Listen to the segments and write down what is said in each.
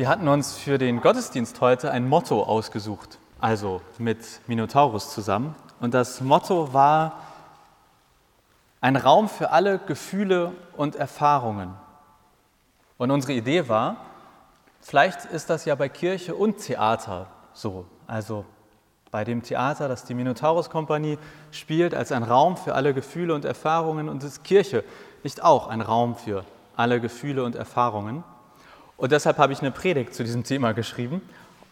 Wir hatten uns für den Gottesdienst heute ein Motto ausgesucht, also mit Minotaurus zusammen. Und das Motto war ein Raum für alle Gefühle und Erfahrungen. Und unsere Idee war, vielleicht ist das ja bei Kirche und Theater so. Also bei dem Theater, das die Minotaurus-Kompanie spielt, als ein Raum für alle Gefühle und Erfahrungen und ist Kirche nicht auch ein Raum für alle Gefühle und Erfahrungen. Und deshalb habe ich eine Predigt zu diesem Thema geschrieben,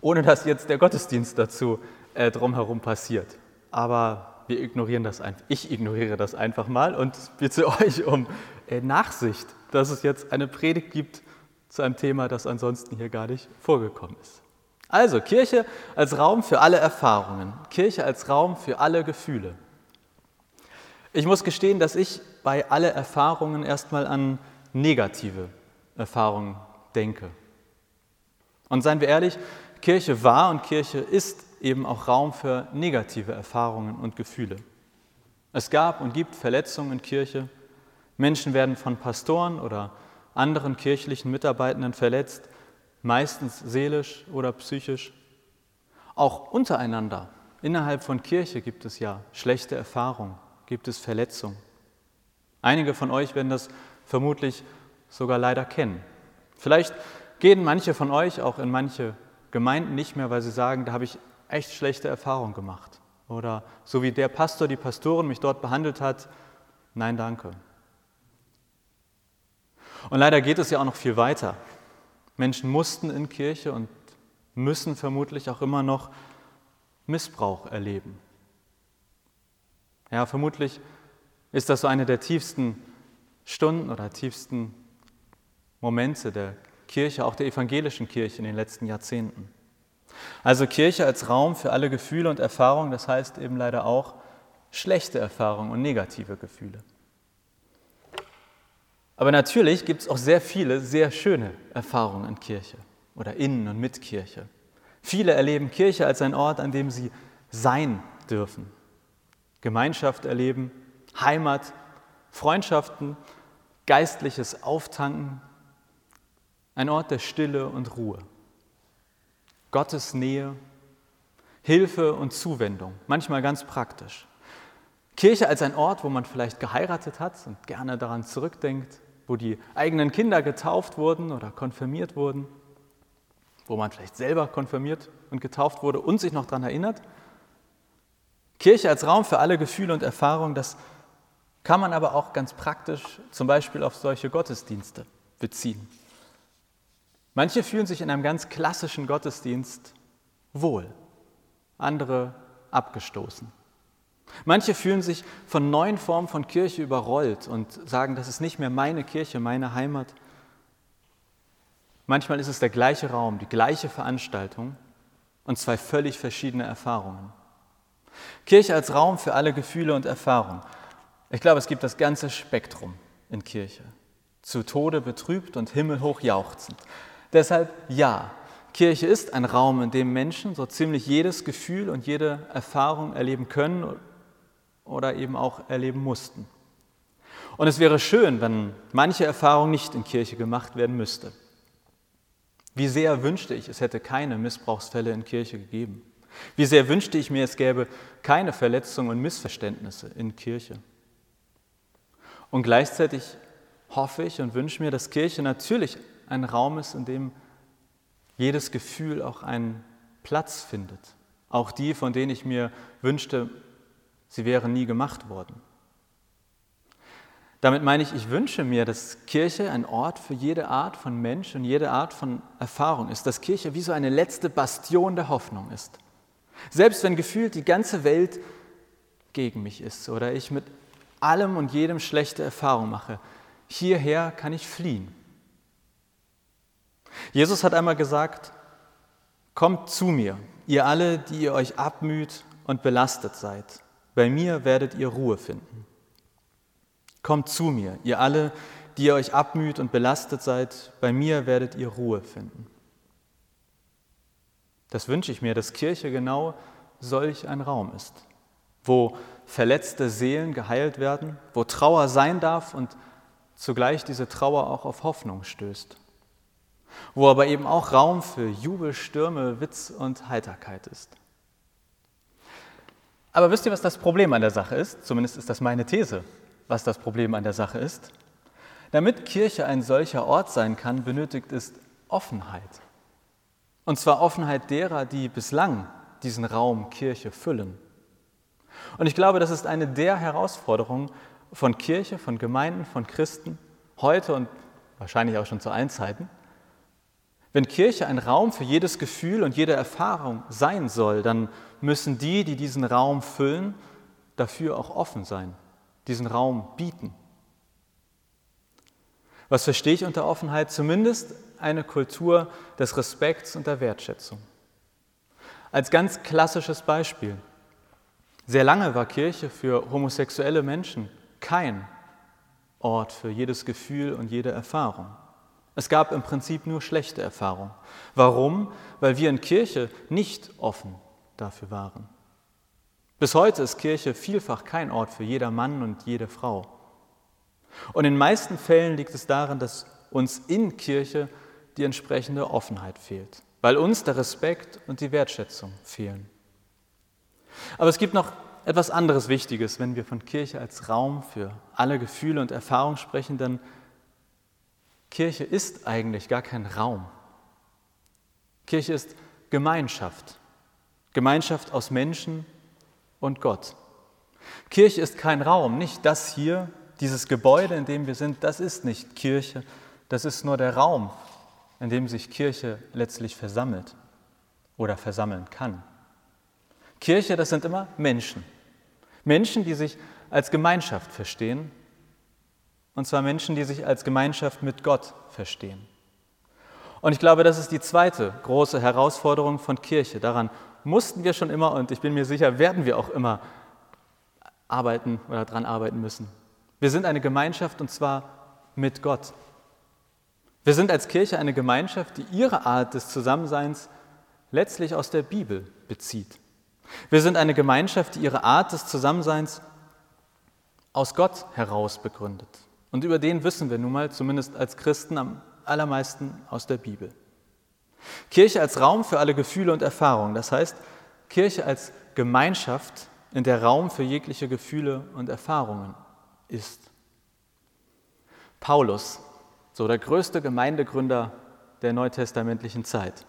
ohne dass jetzt der Gottesdienst dazu äh, drumherum passiert. Aber wir ignorieren das einfach. Ich ignoriere das einfach mal und bitte euch um äh, Nachsicht, dass es jetzt eine Predigt gibt zu einem Thema, das ansonsten hier gar nicht vorgekommen ist. Also Kirche als Raum für alle Erfahrungen, Kirche als Raum für alle Gefühle. Ich muss gestehen, dass ich bei alle Erfahrungen erstmal an negative Erfahrungen denke. Und seien wir ehrlich, Kirche war und Kirche ist eben auch Raum für negative Erfahrungen und Gefühle. Es gab und gibt Verletzungen in Kirche. Menschen werden von Pastoren oder anderen kirchlichen Mitarbeitenden verletzt, meistens seelisch oder psychisch. Auch untereinander, innerhalb von Kirche gibt es ja schlechte Erfahrungen, gibt es Verletzungen. Einige von euch werden das vermutlich sogar leider kennen. Vielleicht gehen manche von euch auch in manche Gemeinden nicht mehr, weil sie sagen, da habe ich echt schlechte Erfahrungen gemacht. Oder so wie der Pastor, die Pastorin mich dort behandelt hat, nein, danke. Und leider geht es ja auch noch viel weiter. Menschen mussten in Kirche und müssen vermutlich auch immer noch Missbrauch erleben. Ja, vermutlich ist das so eine der tiefsten Stunden oder tiefsten Momente der Kirche, auch der evangelischen Kirche in den letzten Jahrzehnten. Also Kirche als Raum für alle Gefühle und Erfahrungen, das heißt eben leider auch schlechte Erfahrungen und negative Gefühle. Aber natürlich gibt es auch sehr viele sehr schöne Erfahrungen in Kirche oder in und mit Kirche. Viele erleben Kirche als ein Ort, an dem sie sein dürfen, Gemeinschaft erleben, Heimat, Freundschaften, geistliches Auftanken, ein Ort der Stille und Ruhe. Gottes Nähe, Hilfe und Zuwendung, manchmal ganz praktisch. Kirche als ein Ort, wo man vielleicht geheiratet hat und gerne daran zurückdenkt, wo die eigenen Kinder getauft wurden oder konfirmiert wurden, wo man vielleicht selber konfirmiert und getauft wurde und sich noch daran erinnert. Kirche als Raum für alle Gefühle und Erfahrungen, das kann man aber auch ganz praktisch zum Beispiel auf solche Gottesdienste beziehen. Manche fühlen sich in einem ganz klassischen Gottesdienst wohl, andere abgestoßen. Manche fühlen sich von neuen Formen von Kirche überrollt und sagen, das ist nicht mehr meine Kirche, meine Heimat. Manchmal ist es der gleiche Raum, die gleiche Veranstaltung und zwei völlig verschiedene Erfahrungen. Kirche als Raum für alle Gefühle und Erfahrungen. Ich glaube, es gibt das ganze Spektrum in Kirche. Zu Tode betrübt und himmelhoch jauchzend. Deshalb ja, Kirche ist ein Raum, in dem Menschen so ziemlich jedes Gefühl und jede Erfahrung erleben können oder eben auch erleben mussten. Und es wäre schön, wenn manche Erfahrung nicht in Kirche gemacht werden müsste. Wie sehr wünschte ich, es hätte keine Missbrauchsfälle in Kirche gegeben. Wie sehr wünschte ich mir, es gäbe keine Verletzungen und Missverständnisse in Kirche. Und gleichzeitig hoffe ich und wünsche mir, dass Kirche natürlich ein Raum ist, in dem jedes Gefühl auch einen Platz findet. Auch die, von denen ich mir wünschte, sie wären nie gemacht worden. Damit meine ich, ich wünsche mir, dass Kirche ein Ort für jede Art von Mensch und jede Art von Erfahrung ist, dass Kirche wie so eine letzte Bastion der Hoffnung ist. Selbst wenn gefühlt die ganze Welt gegen mich ist oder ich mit allem und jedem schlechte Erfahrung mache, hierher kann ich fliehen. Jesus hat einmal gesagt, kommt zu mir, ihr alle, die ihr euch abmüht und belastet seid. Bei mir werdet ihr Ruhe finden. Kommt zu mir, ihr alle, die ihr euch abmüht und belastet seid. Bei mir werdet ihr Ruhe finden. Das wünsche ich mir, dass Kirche genau solch ein Raum ist, wo verletzte Seelen geheilt werden, wo Trauer sein darf und zugleich diese Trauer auch auf Hoffnung stößt wo aber eben auch Raum für Jubel, Stürme, Witz und Heiterkeit ist. Aber wisst ihr, was das Problem an der Sache ist? Zumindest ist das meine These, was das Problem an der Sache ist. Damit Kirche ein solcher Ort sein kann, benötigt es Offenheit. Und zwar Offenheit derer, die bislang diesen Raum Kirche füllen. Und ich glaube, das ist eine der Herausforderungen von Kirche, von Gemeinden, von Christen heute und wahrscheinlich auch schon zu allen Zeiten. Wenn Kirche ein Raum für jedes Gefühl und jede Erfahrung sein soll, dann müssen die, die diesen Raum füllen, dafür auch offen sein, diesen Raum bieten. Was verstehe ich unter Offenheit? Zumindest eine Kultur des Respekts und der Wertschätzung. Als ganz klassisches Beispiel. Sehr lange war Kirche für homosexuelle Menschen kein Ort für jedes Gefühl und jede Erfahrung. Es gab im Prinzip nur schlechte Erfahrungen. Warum? Weil wir in Kirche nicht offen dafür waren. Bis heute ist Kirche vielfach kein Ort für jeder Mann und jede Frau. Und in den meisten Fällen liegt es daran, dass uns in Kirche die entsprechende Offenheit fehlt, weil uns der Respekt und die Wertschätzung fehlen. Aber es gibt noch etwas anderes Wichtiges, wenn wir von Kirche als Raum für alle Gefühle und Erfahrungen sprechen, denn Kirche ist eigentlich gar kein Raum. Kirche ist Gemeinschaft, Gemeinschaft aus Menschen und Gott. Kirche ist kein Raum, nicht das hier, dieses Gebäude, in dem wir sind, das ist nicht Kirche, das ist nur der Raum, in dem sich Kirche letztlich versammelt oder versammeln kann. Kirche, das sind immer Menschen. Menschen, die sich als Gemeinschaft verstehen, und zwar Menschen, die sich als Gemeinschaft mit Gott verstehen. Und ich glaube, das ist die zweite große Herausforderung von Kirche. Daran mussten wir schon immer und ich bin mir sicher, werden wir auch immer arbeiten oder daran arbeiten müssen. Wir sind eine Gemeinschaft und zwar mit Gott. Wir sind als Kirche eine Gemeinschaft, die ihre Art des Zusammenseins letztlich aus der Bibel bezieht. Wir sind eine Gemeinschaft, die ihre Art des Zusammenseins aus Gott heraus begründet. Und über den wissen wir nun mal, zumindest als Christen, am allermeisten aus der Bibel. Kirche als Raum für alle Gefühle und Erfahrungen. Das heißt, Kirche als Gemeinschaft, in der Raum für jegliche Gefühle und Erfahrungen ist. Paulus, so der größte Gemeindegründer der neutestamentlichen Zeit,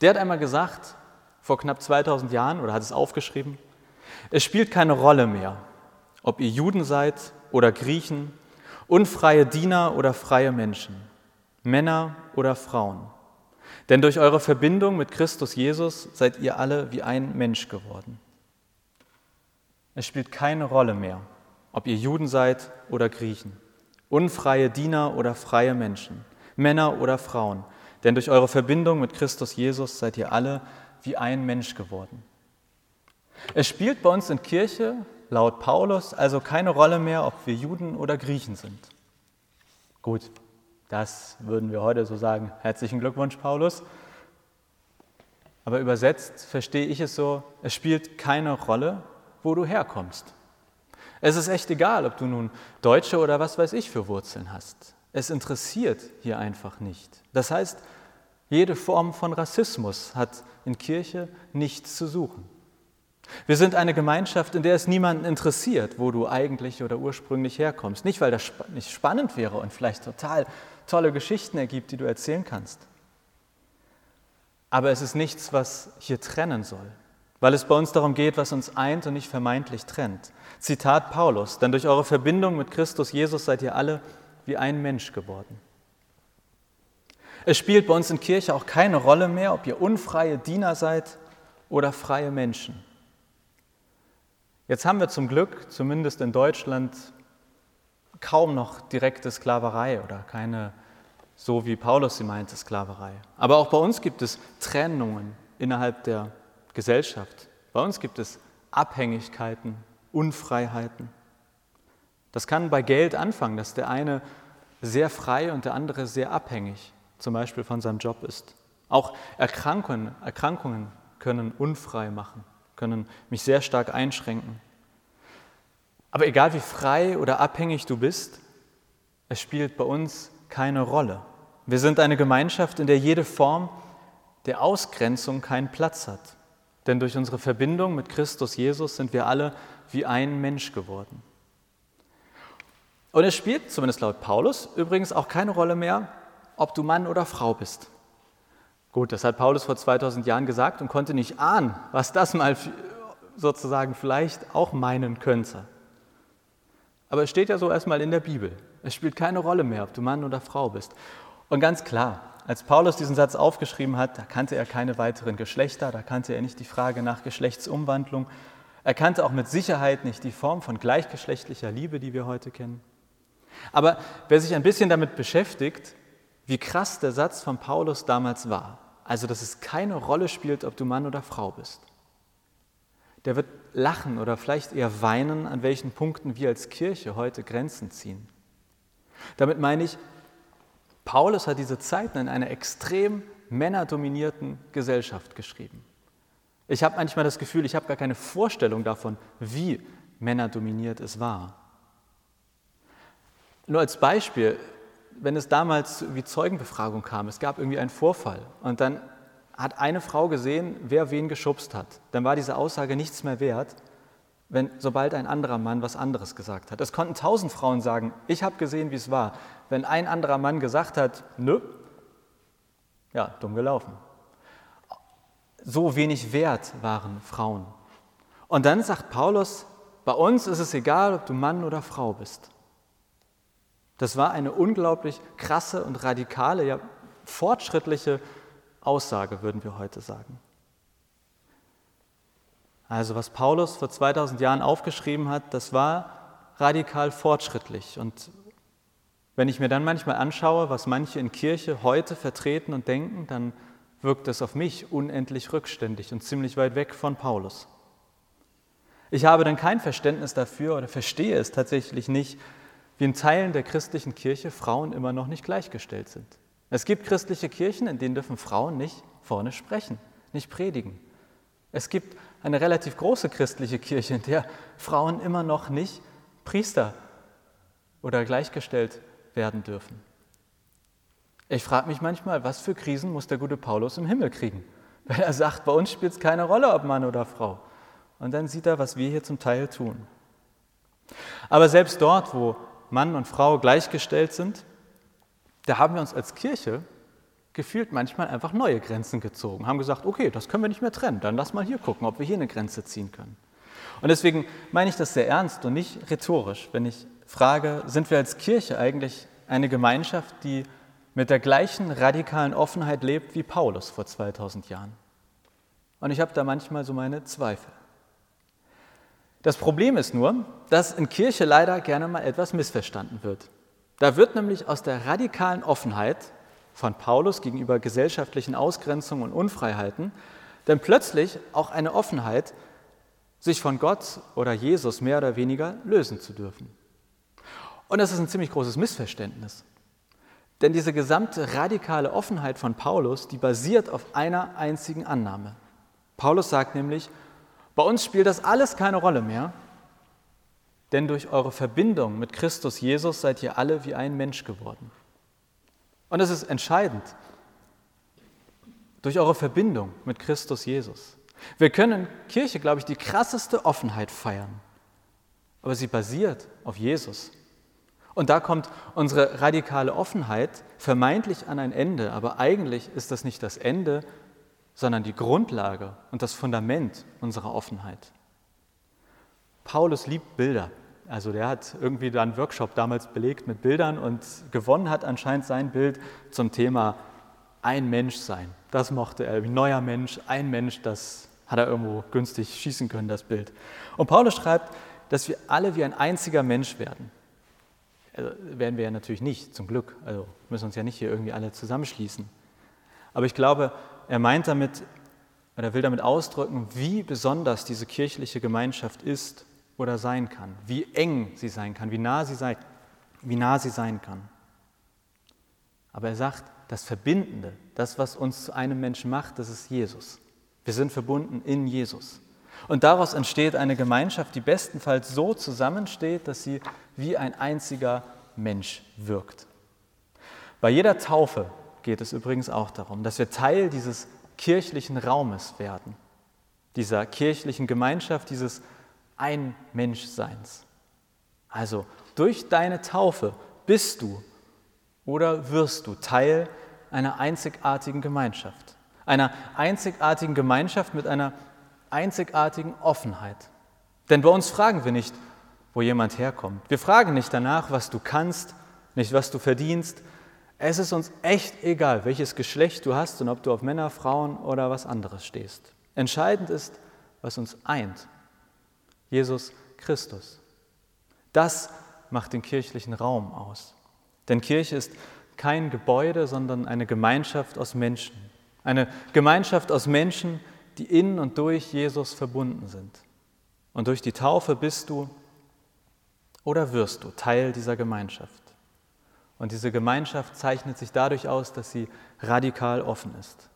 der hat einmal gesagt, vor knapp 2000 Jahren, oder hat es aufgeschrieben, es spielt keine Rolle mehr, ob ihr Juden seid oder Griechen, unfreie Diener oder freie Menschen, Männer oder Frauen. Denn durch eure Verbindung mit Christus Jesus seid ihr alle wie ein Mensch geworden. Es spielt keine Rolle mehr, ob ihr Juden seid oder Griechen, unfreie Diener oder freie Menschen, Männer oder Frauen, denn durch eure Verbindung mit Christus Jesus seid ihr alle wie ein Mensch geworden. Es spielt bei uns in Kirche, laut Paulus, also keine Rolle mehr, ob wir Juden oder Griechen sind. Gut, das würden wir heute so sagen. Herzlichen Glückwunsch, Paulus. Aber übersetzt verstehe ich es so, es spielt keine Rolle, wo du herkommst. Es ist echt egal, ob du nun Deutsche oder was weiß ich für Wurzeln hast. Es interessiert hier einfach nicht. Das heißt, jede Form von Rassismus hat in Kirche nichts zu suchen. Wir sind eine Gemeinschaft, in der es niemanden interessiert, wo du eigentlich oder ursprünglich herkommst. Nicht, weil das nicht spannend wäre und vielleicht total tolle Geschichten ergibt, die du erzählen kannst. Aber es ist nichts, was hier trennen soll weil es bei uns darum geht, was uns eint und nicht vermeintlich trennt. Zitat Paulus, denn durch eure Verbindung mit Christus Jesus seid ihr alle wie ein Mensch geworden. Es spielt bei uns in Kirche auch keine Rolle mehr, ob ihr unfreie Diener seid oder freie Menschen. Jetzt haben wir zum Glück, zumindest in Deutschland, kaum noch direkte Sklaverei oder keine, so wie Paulus sie meinte, Sklaverei. Aber auch bei uns gibt es Trennungen innerhalb der Gesellschaft. Bei uns gibt es Abhängigkeiten, Unfreiheiten. Das kann bei Geld anfangen, dass der eine sehr frei und der andere sehr abhängig, zum Beispiel von seinem Job ist. Auch Erkrankungen, Erkrankungen können unfrei machen, können mich sehr stark einschränken. Aber egal wie frei oder abhängig du bist, es spielt bei uns keine Rolle, Wir sind eine Gemeinschaft, in der jede Form der Ausgrenzung keinen Platz hat. Denn durch unsere Verbindung mit Christus Jesus sind wir alle wie ein Mensch geworden. Und es spielt, zumindest laut Paulus, übrigens auch keine Rolle mehr, ob du Mann oder Frau bist. Gut, das hat Paulus vor 2000 Jahren gesagt und konnte nicht ahnen, was das mal sozusagen vielleicht auch meinen könnte. Aber es steht ja so erstmal in der Bibel. Es spielt keine Rolle mehr, ob du Mann oder Frau bist. Und ganz klar, als Paulus diesen Satz aufgeschrieben hat, da kannte er keine weiteren Geschlechter, da kannte er nicht die Frage nach Geschlechtsumwandlung, er kannte auch mit Sicherheit nicht die Form von gleichgeschlechtlicher Liebe, die wir heute kennen. Aber wer sich ein bisschen damit beschäftigt, wie krass der Satz von Paulus damals war, also dass es keine Rolle spielt, ob du Mann oder Frau bist, der wird lachen oder vielleicht eher weinen, an welchen Punkten wir als Kirche heute Grenzen ziehen. Damit meine ich, Paulus hat diese Zeiten in einer extrem männerdominierten Gesellschaft geschrieben. Ich habe manchmal das Gefühl, ich habe gar keine Vorstellung davon, wie männerdominiert es war. Nur als Beispiel, wenn es damals wie Zeugenbefragung kam, es gab irgendwie einen Vorfall und dann hat eine Frau gesehen, wer wen geschubst hat, dann war diese Aussage nichts mehr wert, wenn sobald ein anderer Mann was anderes gesagt hat. Es konnten tausend Frauen sagen, ich habe gesehen, wie es war. Wenn ein anderer Mann gesagt hat, nö, ja, dumm gelaufen. So wenig wert waren Frauen. Und dann sagt Paulus, bei uns ist es egal, ob du Mann oder Frau bist. Das war eine unglaublich krasse und radikale, ja fortschrittliche Aussage, würden wir heute sagen. Also was Paulus vor 2000 Jahren aufgeschrieben hat, das war radikal fortschrittlich. Und wenn ich mir dann manchmal anschaue, was manche in Kirche heute vertreten und denken, dann wirkt es auf mich unendlich rückständig und ziemlich weit weg von Paulus. Ich habe dann kein Verständnis dafür oder verstehe es tatsächlich nicht, wie in Teilen der christlichen Kirche Frauen immer noch nicht gleichgestellt sind. Es gibt christliche Kirchen, in denen dürfen Frauen nicht vorne sprechen, nicht predigen. Es gibt eine relativ große christliche Kirche, in der Frauen immer noch nicht Priester oder gleichgestellt werden dürfen. Ich frage mich manchmal, was für Krisen muss der gute Paulus im Himmel kriegen, wenn er sagt, bei uns spielt es keine Rolle, ob Mann oder Frau. Und dann sieht er, was wir hier zum Teil tun. Aber selbst dort, wo Mann und Frau gleichgestellt sind, da haben wir uns als Kirche gefühlt manchmal einfach neue Grenzen gezogen, haben gesagt, okay, das können wir nicht mehr trennen, dann lass mal hier gucken, ob wir hier eine Grenze ziehen können. Und deswegen meine ich das sehr ernst und nicht rhetorisch, wenn ich frage, sind wir als Kirche eigentlich eine Gemeinschaft, die mit der gleichen radikalen Offenheit lebt wie Paulus vor 2000 Jahren? Und ich habe da manchmal so meine Zweifel. Das Problem ist nur, dass in Kirche leider gerne mal etwas missverstanden wird. Da wird nämlich aus der radikalen Offenheit von Paulus gegenüber gesellschaftlichen Ausgrenzungen und Unfreiheiten dann plötzlich auch eine Offenheit, sich von Gott oder Jesus mehr oder weniger lösen zu dürfen. Und das ist ein ziemlich großes Missverständnis. Denn diese gesamte radikale Offenheit von Paulus, die basiert auf einer einzigen Annahme. Paulus sagt nämlich, bei uns spielt das alles keine Rolle mehr, denn durch eure Verbindung mit Christus Jesus seid ihr alle wie ein Mensch geworden. Und es ist entscheidend, durch eure Verbindung mit Christus Jesus. Wir können in Kirche, glaube ich, die krasseste Offenheit feiern, aber sie basiert auf Jesus. Und da kommt unsere radikale Offenheit vermeintlich an ein Ende, aber eigentlich ist das nicht das Ende, sondern die Grundlage und das Fundament unserer Offenheit. Paulus liebt Bilder. Also der hat irgendwie da einen Workshop damals belegt mit Bildern und gewonnen hat anscheinend sein Bild zum Thema ein Mensch sein. Das mochte er, ein neuer Mensch, ein Mensch, das hat er irgendwo günstig schießen können, das Bild. Und Paulus schreibt, dass wir alle wie ein einziger Mensch werden. Also werden wir ja natürlich nicht, zum Glück. Also müssen uns ja nicht hier irgendwie alle zusammenschließen. Aber ich glaube, er meint damit, oder will damit ausdrücken, wie besonders diese kirchliche Gemeinschaft ist oder sein kann, wie eng sie sein kann, wie nah sie sein, wie nah sie sein kann. Aber er sagt, das Verbindende, das, was uns zu einem Menschen macht, das ist Jesus. Wir sind verbunden in Jesus. Und daraus entsteht eine Gemeinschaft, die bestenfalls so zusammensteht, dass sie wie ein einziger Mensch wirkt. Bei jeder Taufe geht es übrigens auch darum, dass wir Teil dieses kirchlichen Raumes werden, dieser kirchlichen Gemeinschaft, dieses Ein-Mensch-Seins. Also durch deine Taufe bist du oder wirst du Teil einer einzigartigen Gemeinschaft, einer einzigartigen Gemeinschaft mit einer einzigartigen Offenheit. Denn bei uns fragen wir nicht, wo jemand herkommt. Wir fragen nicht danach, was du kannst, nicht was du verdienst. Es ist uns echt egal, welches Geschlecht du hast und ob du auf Männer, Frauen oder was anderes stehst. Entscheidend ist, was uns eint. Jesus Christus. Das macht den kirchlichen Raum aus. Denn Kirche ist kein Gebäude, sondern eine Gemeinschaft aus Menschen. Eine Gemeinschaft aus Menschen, die in und durch Jesus verbunden sind. Und durch die Taufe bist du oder wirst du Teil dieser Gemeinschaft. Und diese Gemeinschaft zeichnet sich dadurch aus, dass sie radikal offen ist.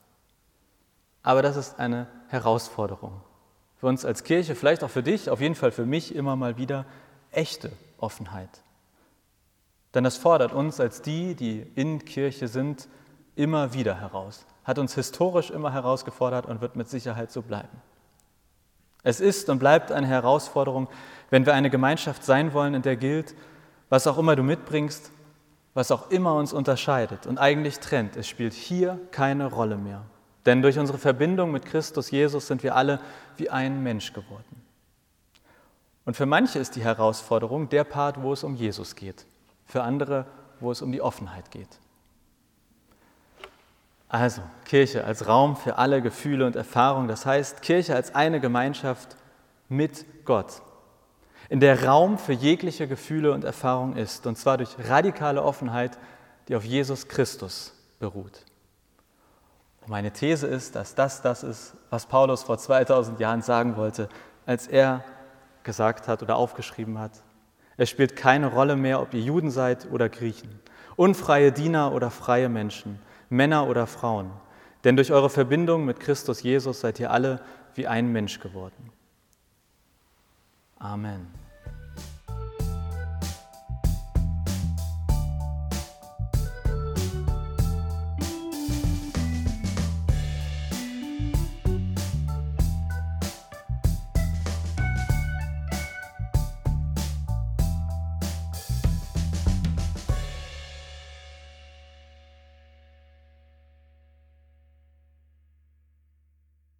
Aber das ist eine Herausforderung. Für uns als Kirche, vielleicht auch für dich, auf jeden Fall für mich immer mal wieder echte Offenheit. Denn das fordert uns als die, die in Kirche sind, immer wieder heraus. Hat uns historisch immer herausgefordert und wird mit Sicherheit so bleiben. Es ist und bleibt eine Herausforderung, wenn wir eine Gemeinschaft sein wollen, in der gilt, was auch immer du mitbringst, was auch immer uns unterscheidet und eigentlich trennt, es spielt hier keine Rolle mehr. Denn durch unsere Verbindung mit Christus Jesus sind wir alle wie ein Mensch geworden. Und für manche ist die Herausforderung der Part, wo es um Jesus geht, für andere, wo es um die Offenheit geht. Also Kirche als Raum für alle Gefühle und Erfahrungen, das heißt Kirche als eine Gemeinschaft mit Gott, in der Raum für jegliche Gefühle und Erfahrungen ist, und zwar durch radikale Offenheit, die auf Jesus Christus beruht. Und meine These ist, dass das das ist, was Paulus vor 2000 Jahren sagen wollte, als er gesagt hat oder aufgeschrieben hat. Es spielt keine Rolle mehr, ob ihr Juden seid oder Griechen, unfreie Diener oder freie Menschen Männer oder Frauen, denn durch eure Verbindung mit Christus Jesus seid ihr alle wie ein Mensch geworden. Amen.